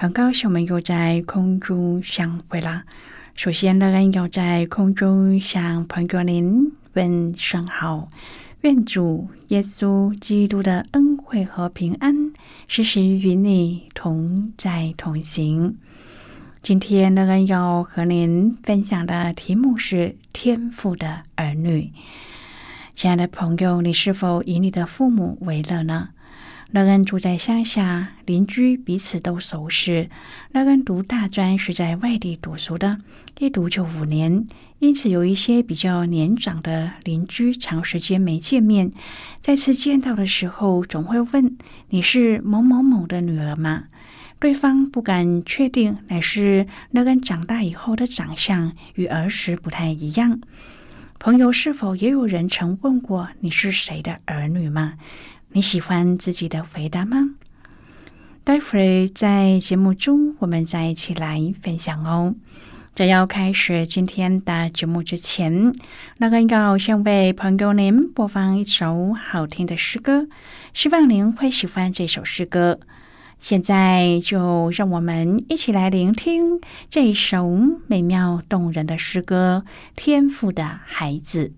很高兴我们又在空中相会啦。首先，乐恩要在空中向朋友您问声好，愿主耶稣基督的恩惠和平安时时与你同在同行。今天，乐恩要和您分享的题目是天赋的儿女。亲爱的朋友，你是否以你的父母为乐呢？乐恩住在乡下，邻居彼此都熟识。乐恩读大专是在外地读书的，一读就五年，因此有一些比较年长的邻居，长时间没见面，再次见到的时候，总会问：“你是某某某的女儿吗？”对方不敢确定，乃是乐恩长大以后的长相与儿时不太一样。朋友是否也有人曾问过：“你是谁的儿女吗？”你喜欢自己的回答吗？待会儿在节目中，我们再一起来分享哦。在要开始今天的节目之前，那个要先为朋友您播放一首好听的诗歌，希望您会喜欢这首诗歌。现在就让我们一起来聆听这首美妙动人的诗歌《天赋的孩子》。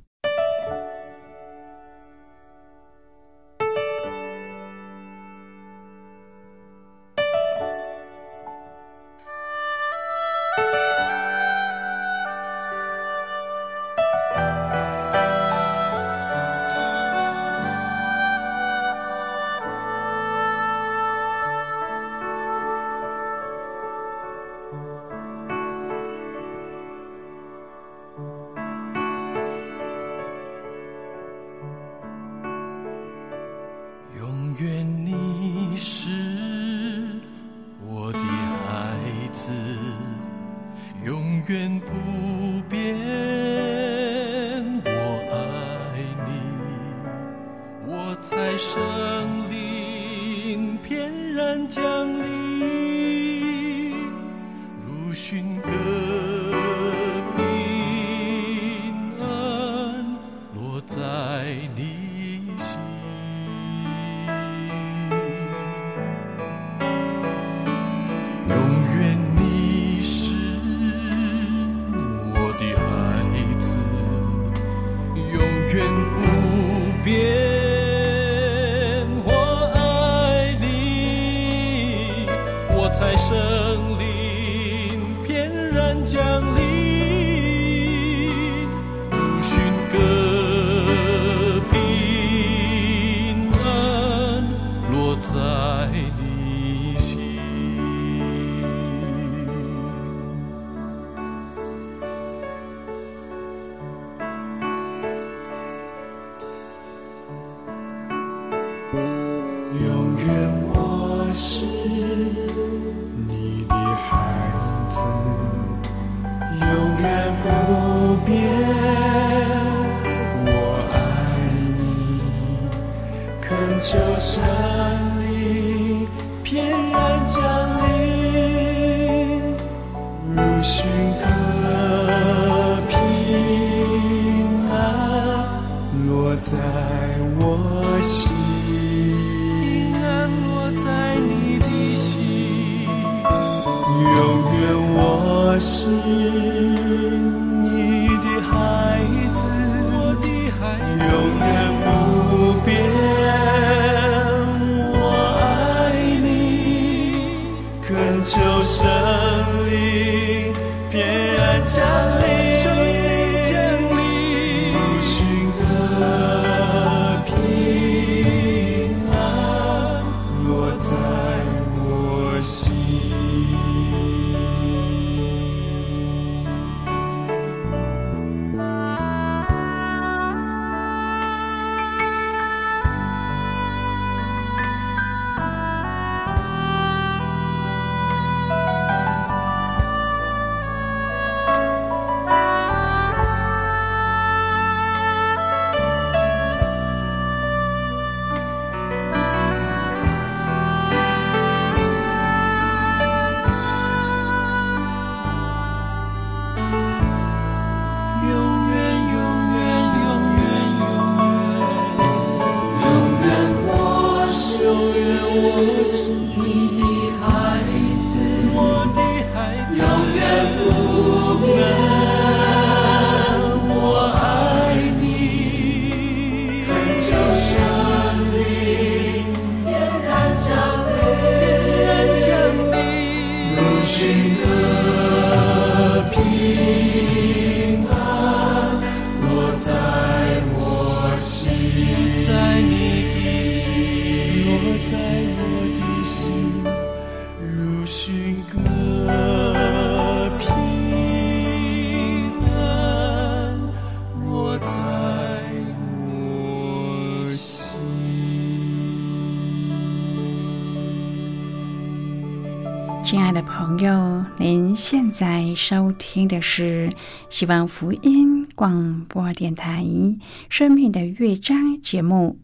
现在收听的是希望福音广播电台《生命的乐章》节目。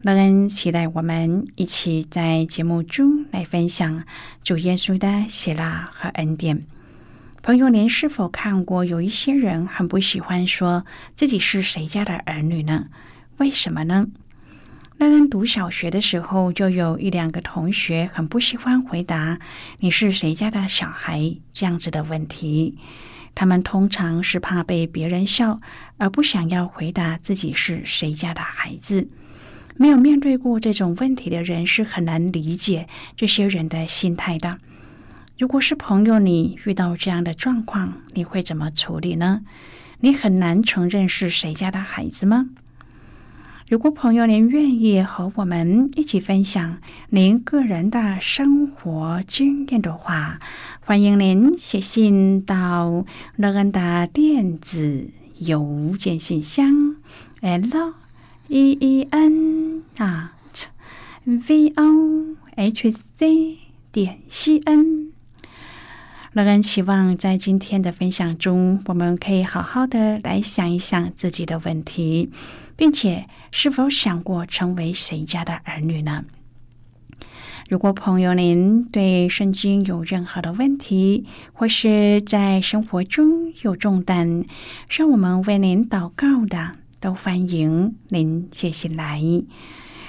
乐恩期待我们一起在节目中来分享主耶稣的喜乐和恩典。朋友，您是否看过有一些人很不喜欢说自己是谁家的儿女呢？为什么呢？乐恩读小学的时候，就有一两个同学很不喜欢回答“你是谁家的小孩”这样子的问题。他们通常是怕被别人笑，而不想要回答自己是谁家的孩子。没有面对过这种问题的人是很难理解这些人的心态的。如果是朋友，你遇到这样的状况，你会怎么处理呢？你很难承认是谁家的孩子吗？如果朋友您愿意和我们一起分享您个人的生活经验的话，欢迎您写信到乐恩的电子邮件信箱 l e e n at v o h c 点 c n。乐恩期望在今天的分享中，我们可以好好的来想一想自己的问题。并且，是否想过成为谁家的儿女呢？如果朋友您对圣经有任何的问题，或是在生活中有重担，让我们为您祷告的，都欢迎您写信来。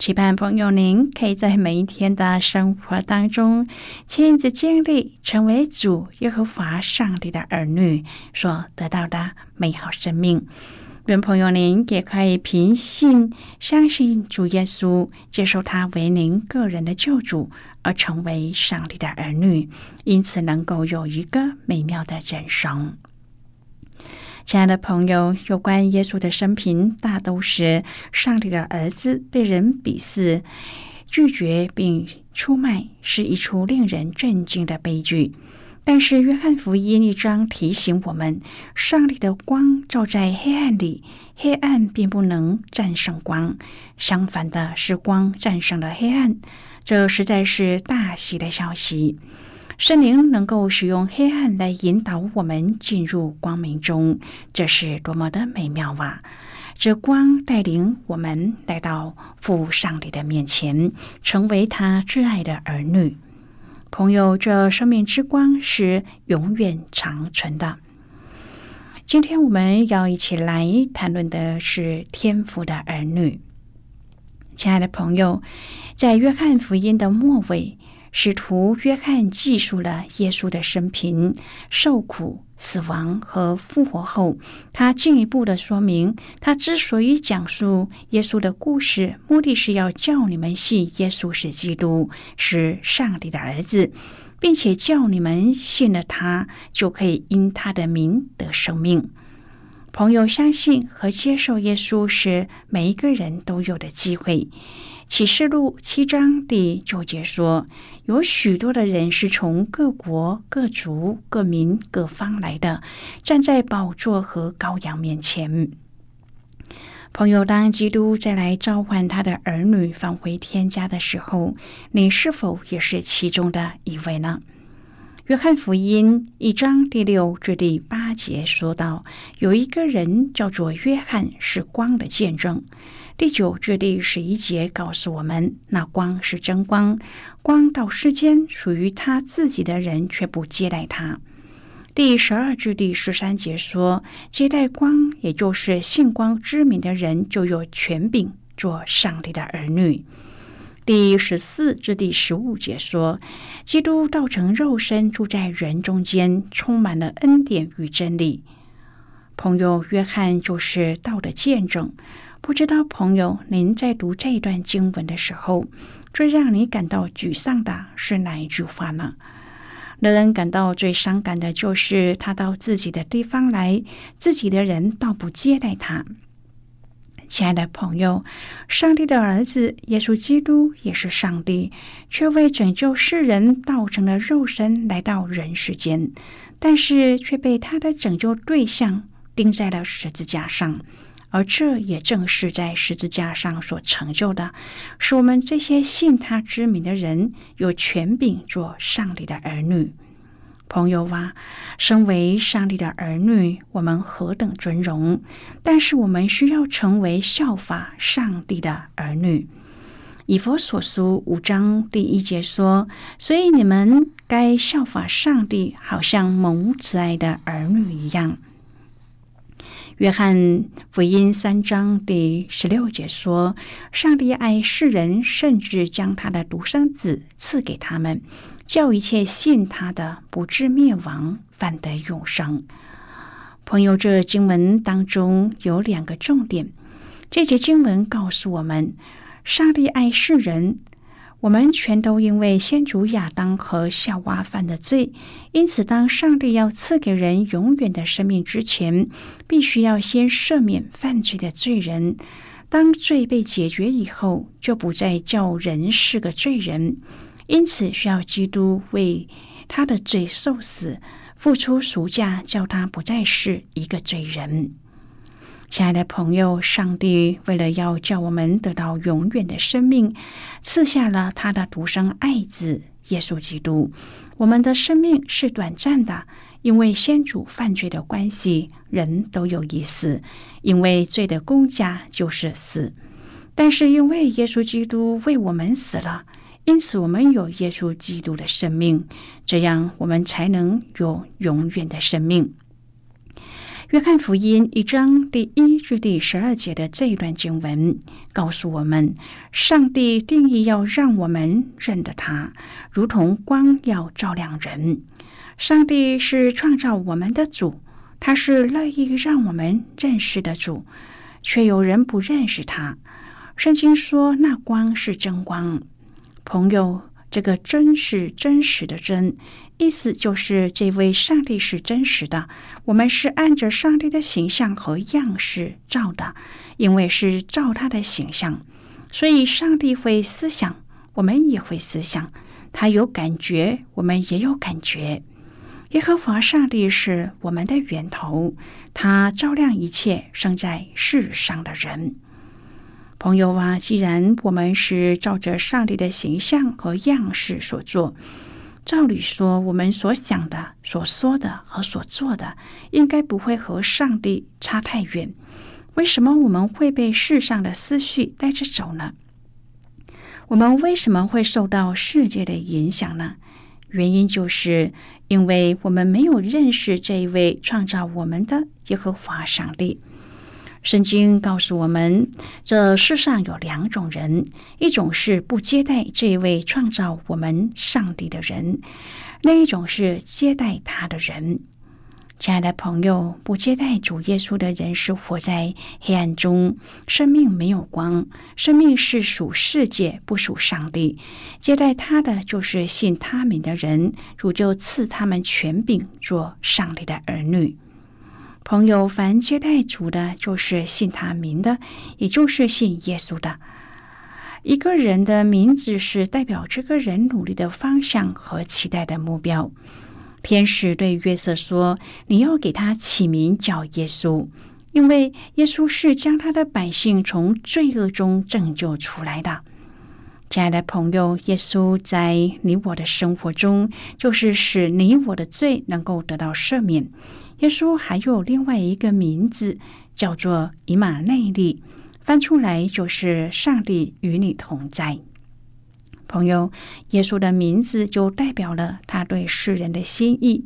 期盼朋友您可以在每一天的生活当中亲自经历成为主耶和华上帝的儿女所得到的美好生命。愿朋友您也可以凭信相信主耶稣，接受他为您个人的救主，而成为上帝的儿女，因此能够有一个美妙的人生。亲爱的朋友，有关耶稣的生平，大都是上帝的儿子被人鄙视、拒绝并出卖，是一出令人震惊的悲剧。但是，约翰福音一章提醒我们：上帝的光照在黑暗里，黑暗并不能战胜光。相反的是，光战胜了黑暗。这实在是大喜的消息。圣灵能够使用黑暗来引导我们进入光明中，这是多么的美妙啊！这光带领我们来到父上帝的面前，成为他挚爱的儿女。朋友，这生命之光是永远长存的。今天我们要一起来谈论的是天父的儿女。亲爱的朋友，在约翰福音的末尾，使徒约翰记述了耶稣的生平、受苦、死亡和复活后，他进一步的说明，他之所以讲述耶稣的故事，目的是要叫你们信耶稣是基督，是上帝的儿子，并且叫你们信了他，就可以因他的名得生命。朋友相信和接受耶稣是每一个人都有的机会。启示录七章第九节说：“有许多的人是从各国、各族、各民、各方来的，站在宝座和羔羊面前。”朋友，当基督再来召唤他的儿女返回天家的时候，你是否也是其中的一位呢？约翰福音一章第六至第八节说到，有一个人叫做约翰，是光的见证。第九至第十一节告诉我们，那光是真光，光到世间，属于他自己的人却不接待他。第十二至第十三节说，接待光，也就是信光之名的人，就有权柄做上帝的儿女。第十四至第十五节说，基督道成肉身，住在人中间，充满了恩典与真理。朋友约翰就是道的见证。不知道朋友，您在读这一段经文的时候，最让你感到沮丧的是哪一句话呢？令人感到最伤感的就是他到自己的地方来，自己的人倒不接待他。亲爱的朋友，上帝的儿子耶稣基督也是上帝，却为拯救世人，道成了肉身来到人世间，但是却被他的拯救对象钉在了十字架上，而这也正是在十字架上所成就的，使我们这些信他之名的人有权柄做上帝的儿女。朋友啊，身为上帝的儿女，我们何等尊荣！但是我们需要成为效法上帝的儿女。以佛所书五章第一节说：“所以你们该效法上帝，好像蒙慈爱的儿女一样。”约翰福音三章第十六节说：“上帝爱世人，甚至将他的独生子赐给他们。”叫一切信他的不至灭亡，反得永生。朋友，这经文当中有两个重点。这节经文告诉我们，上帝爱世人，我们全都因为先祖亚当和夏娃犯的罪，因此当上帝要赐给人永远的生命之前，必须要先赦免犯罪的罪人。当罪被解决以后，就不再叫人是个罪人。因此，需要基督为他的罪受死，付出赎价，叫他不再是一个罪人。亲爱的朋友，上帝为了要叫我们得到永远的生命，赐下了他的独生爱子耶稣基督。我们的生命是短暂的，因为先祖犯罪的关系，人都有一死，因为罪的公价就是死。但是，因为耶稣基督为我们死了。因此，我们有耶稣基督的生命，这样我们才能有永远的生命。约翰福音一章第一至第十二节的这一段经文告诉我们，上帝定义要让我们认得他，如同光要照亮人。上帝是创造我们的主，他是乐意让我们认识的主，却有人不认识他。圣经说，那光是真光。朋友，这个“真”是真实的“真”，意思就是这位上帝是真实的。我们是按着上帝的形象和样式造的，因为是照他的形象，所以上帝会思想，我们也会思想。他有感觉，我们也有感觉。耶和华上帝是我们的源头，他照亮一切生在世上的人。朋友啊，既然我们是照着上帝的形象和样式所做，照理说，我们所想的、所说的和所做的，应该不会和上帝差太远。为什么我们会被世上的思绪带着走呢？我们为什么会受到世界的影响呢？原因就是因为我们没有认识这一位创造我们的耶和华上帝。圣经告诉我们，这世上有两种人：一种是不接待这位创造我们上帝的人；另一种是接待他的人。亲爱的朋友，不接待主耶稣的人是活在黑暗中，生命没有光，生命是属世界，不属上帝。接待他的就是信他名的人，主就赐他们权柄，做上帝的儿女。朋友，凡接待主的，就是信他名的，也就是信耶稣的。一个人的名字是代表这个人努力的方向和期待的目标。天使对约瑟说：“你要给他起名叫耶稣，因为耶稣是将他的百姓从罪恶中拯救出来的。”亲爱的朋友，耶稣在你我的生活中，就是使你我的罪能够得到赦免。耶稣还有另外一个名字，叫做以马内利，翻出来就是上帝与你同在。朋友，耶稣的名字就代表了他对世人的心意。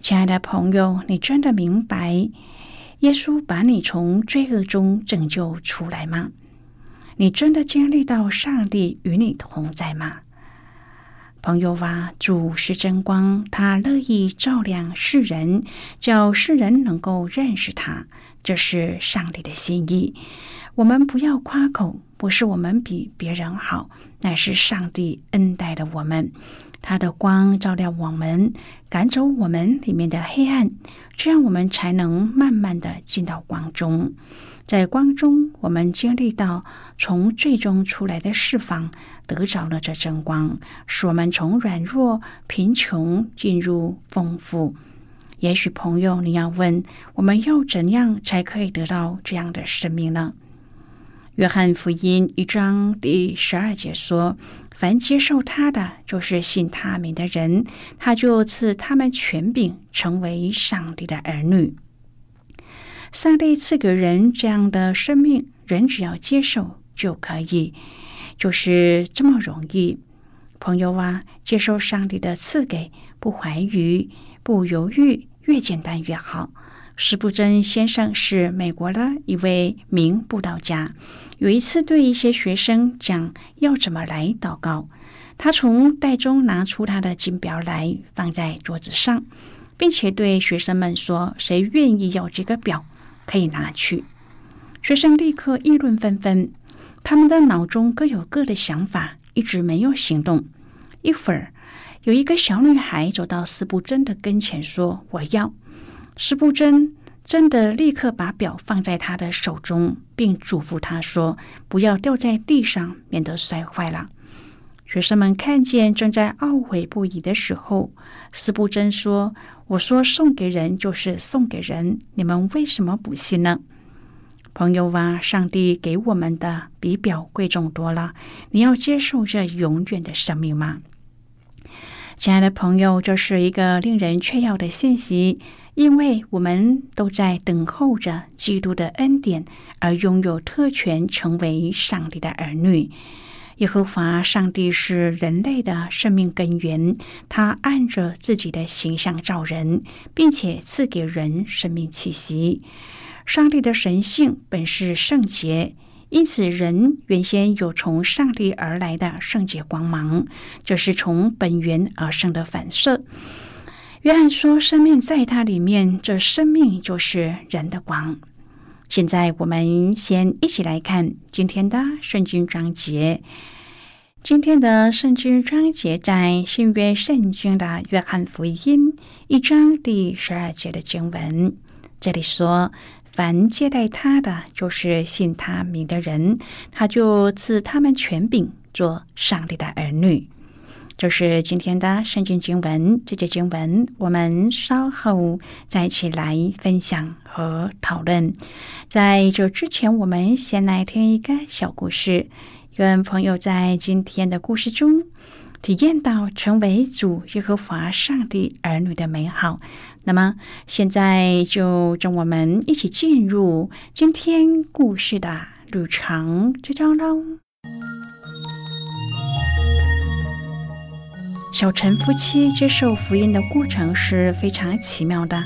亲爱的朋友，你真的明白耶稣把你从罪恶中拯救出来吗？你真的经历到上帝与你同在吗？朋友啊，主是真光，他乐意照亮世人，叫世人能够认识他，这是上帝的心意。我们不要夸口，不是我们比别人好。乃是上帝恩待的我们，他的光照亮我们，赶走我们里面的黑暗，这样我们才能慢慢的进到光中。在光中，我们经历到从最终出来的释放，得着了这真光，使我们从软弱、贫穷进入丰富。也许朋友，你要问，我们要怎样才可以得到这样的生命呢？约翰福音一章第十二节说：“凡接受他的，就是信他名的人，他就赐他们权柄，成为上帝的儿女。上帝赐给人这样的生命，人只要接受就可以，就是这么容易。朋友啊，接受上帝的赐给，不怀疑，不犹豫，越简单越好。”施布真先生是美国的一位名布道家。有一次，对一些学生讲要怎么来祷告，他从袋中拿出他的金表来，放在桌子上，并且对学生们说：“谁愿意要这个表，可以拿去。”学生立刻议论纷纷，他们的脑中各有各的想法，一直没有行动。一会儿，有一个小女孩走到斯布真的跟前，说：“我要。”施布真真的立刻把表放在他的手中，并嘱咐他说：“不要掉在地上，免得摔坏了。”学生们看见正在懊悔不已的时候，施布真说：“我说送给人就是送给人，你们为什么不信呢？”朋友啊，上帝给我们的比表贵重多了。你要接受这永远的生命吗？亲爱的朋友，这是一个令人雀跃的信息。因为我们都在等候着基督的恩典，而拥有特权，成为上帝的儿女。耶和华上帝是人类的生命根源，他按着自己的形象造人，并且赐给人生命气息。上帝的神性本是圣洁，因此人原先有从上帝而来的圣洁光芒，这是从本源而生的反射。约翰说：“生命在它里面，这生命就是人的光。”现在我们先一起来看今天的圣经章节。今天的圣经章节在新约圣经的约翰福音一章第十二节的经文。这里说：“凡接待他的，就是信他名的人，他就赐他们权柄，做上帝的儿女。”这是今天的圣经经文，这节经文我们稍后再一起来分享和讨论。在这之前，我们先来听一个小故事，跟朋友在今天的故事中体验到成为主耶和华上帝儿女的美好。那么，现在就让我们一起进入今天故事的旅程之中喽。小陈夫妻接受福音的过程是非常奇妙的。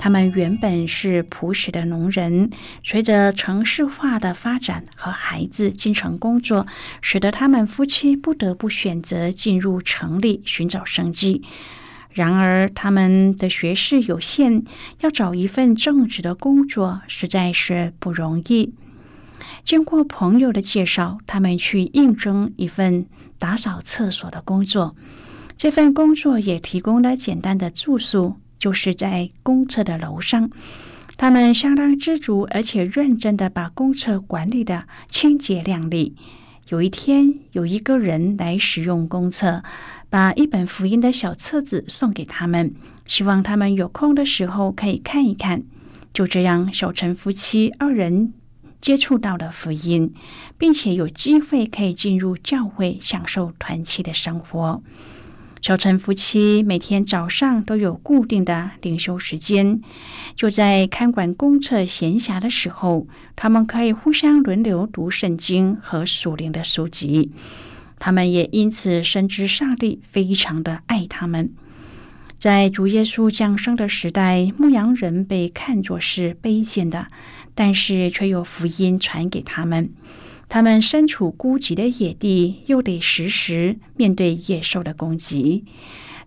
他们原本是朴实的农人，随着城市化的发展和孩子进城工作，使得他们夫妻不得不选择进入城里寻找生计。然而，他们的学识有限，要找一份正职的工作实在是不容易。经过朋友的介绍，他们去应征一份打扫厕所的工作。这份工作也提供了简单的住宿。就是在公厕的楼上，他们相当知足，而且认真的把公厕管理的清洁亮丽。有一天，有一个人来使用公厕，把一本福音的小册子送给他们，希望他们有空的时候可以看一看。就这样，小陈夫妻二人接触到了福音，并且有机会可以进入教会，享受团契的生活。小陈夫妻每天早上都有固定的灵修时间，就在看管公厕闲暇的时候，他们可以互相轮流读圣经和属灵的书籍。他们也因此深知上帝非常的爱他们。在主耶稣降生的时代，牧羊人被看作是卑贱的，但是却有福音传给他们。他们身处孤寂的野地，又得时时面对野兽的攻击，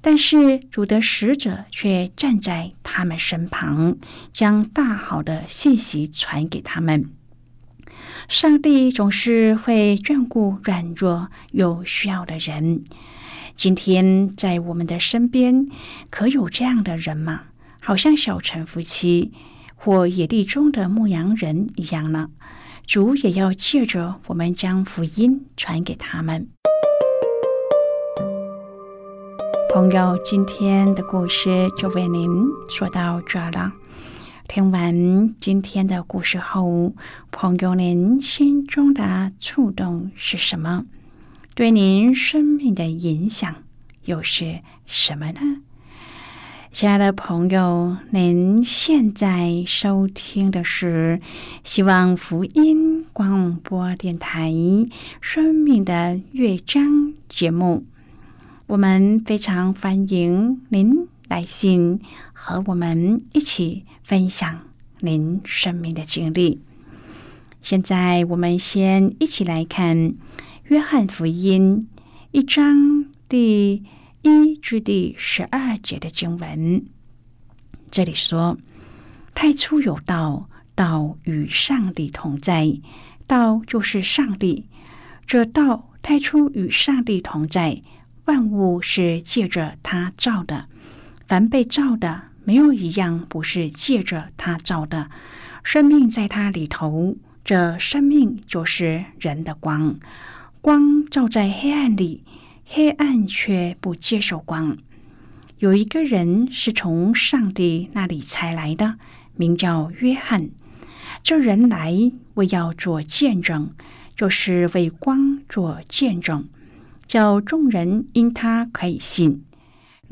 但是主的使者却站在他们身旁，将大好的信息传给他们。上帝总是会眷顾软弱有需要的人。今天在我们的身边，可有这样的人吗？好像小陈夫妻或野地中的牧羊人一样呢？主也要借着我们将福音传给他们。朋友，今天的故事就为您说到这了。听完今天的故事后，朋友您心中的触动是什么？对您生命的影响又是什么呢？亲爱的朋友，您现在收听的是希望福音广播电台《生命的乐章》节目。我们非常欢迎您来信和我们一起分享您生命的经历。现在，我们先一起来看《约翰福音》一章第。一至第十二节的经文，这里说：“太初有道，道与上帝同在，道就是上帝。这道太初与上帝同在，万物是借着他造的。凡被造的，没有一样不是借着他造的。生命在他里头，这生命就是人的光，光照在黑暗里。”黑暗却不接受光。有一个人是从上帝那里才来的，名叫约翰。这人来为要做见证，就是为光做见证，叫众人因他可以信。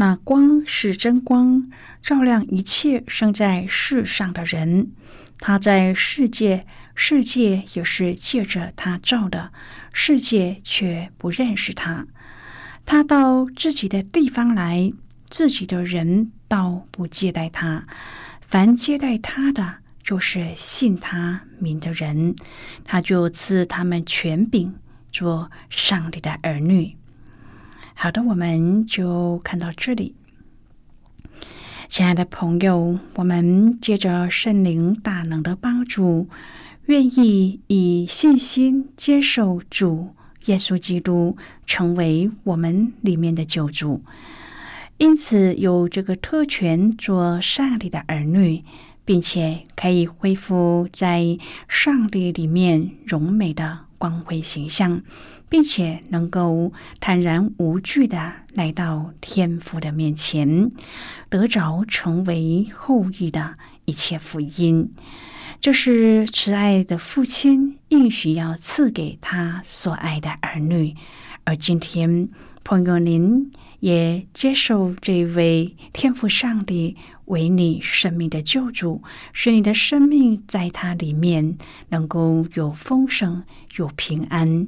那光是真光，照亮一切生在世上的人。他在世界，世界也是借着他照的，世界却不认识他。他到自己的地方来，自己的人倒不接待他。凡接待他的，就是信他名的人，他就赐他们权柄，做上帝的儿女。好的，我们就看到这里。亲爱的朋友，我们借着圣灵大能的帮助，愿意以信心接受主。耶稣基督成为我们里面的救主，因此有这个特权做上帝的儿女，并且可以恢复在上帝里面荣美的光辉形象，并且能够坦然无惧的来到天父的面前，得着成为后裔的一切福音。就是慈爱的父亲应许要赐给他所爱的儿女，而今天朋友您也接受这位天父上帝为你生命的救主，使你的生命在他里面能够有丰盛、有平安、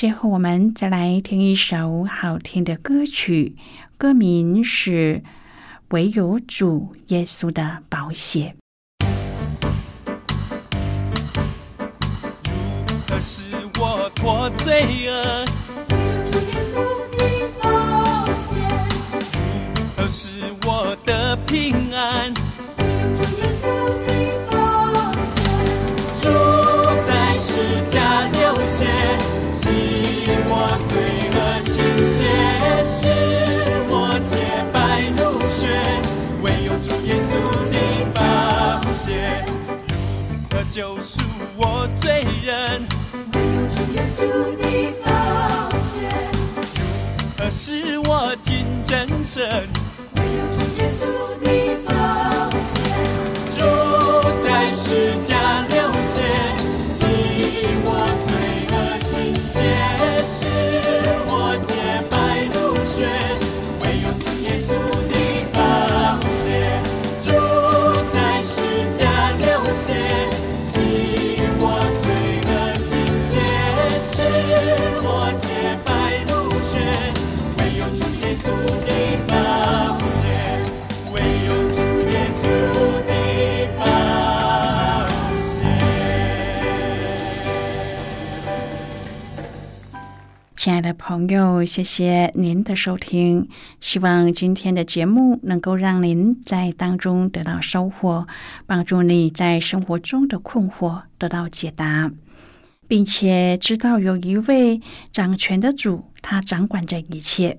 最后，我们再来听一首好听的歌曲，歌名是《唯有主耶稣的保险》。如何使我脱罪恶？主耶稣的保险，如何使我的平安？人？唯有主耶稣的保险，何使我进真神？唯有主耶稣的保险，住在十架朋友，谢谢您的收听。希望今天的节目能够让您在当中得到收获，帮助你在生活中的困惑得到解答，并且知道有一位掌权的主，他掌管着一切。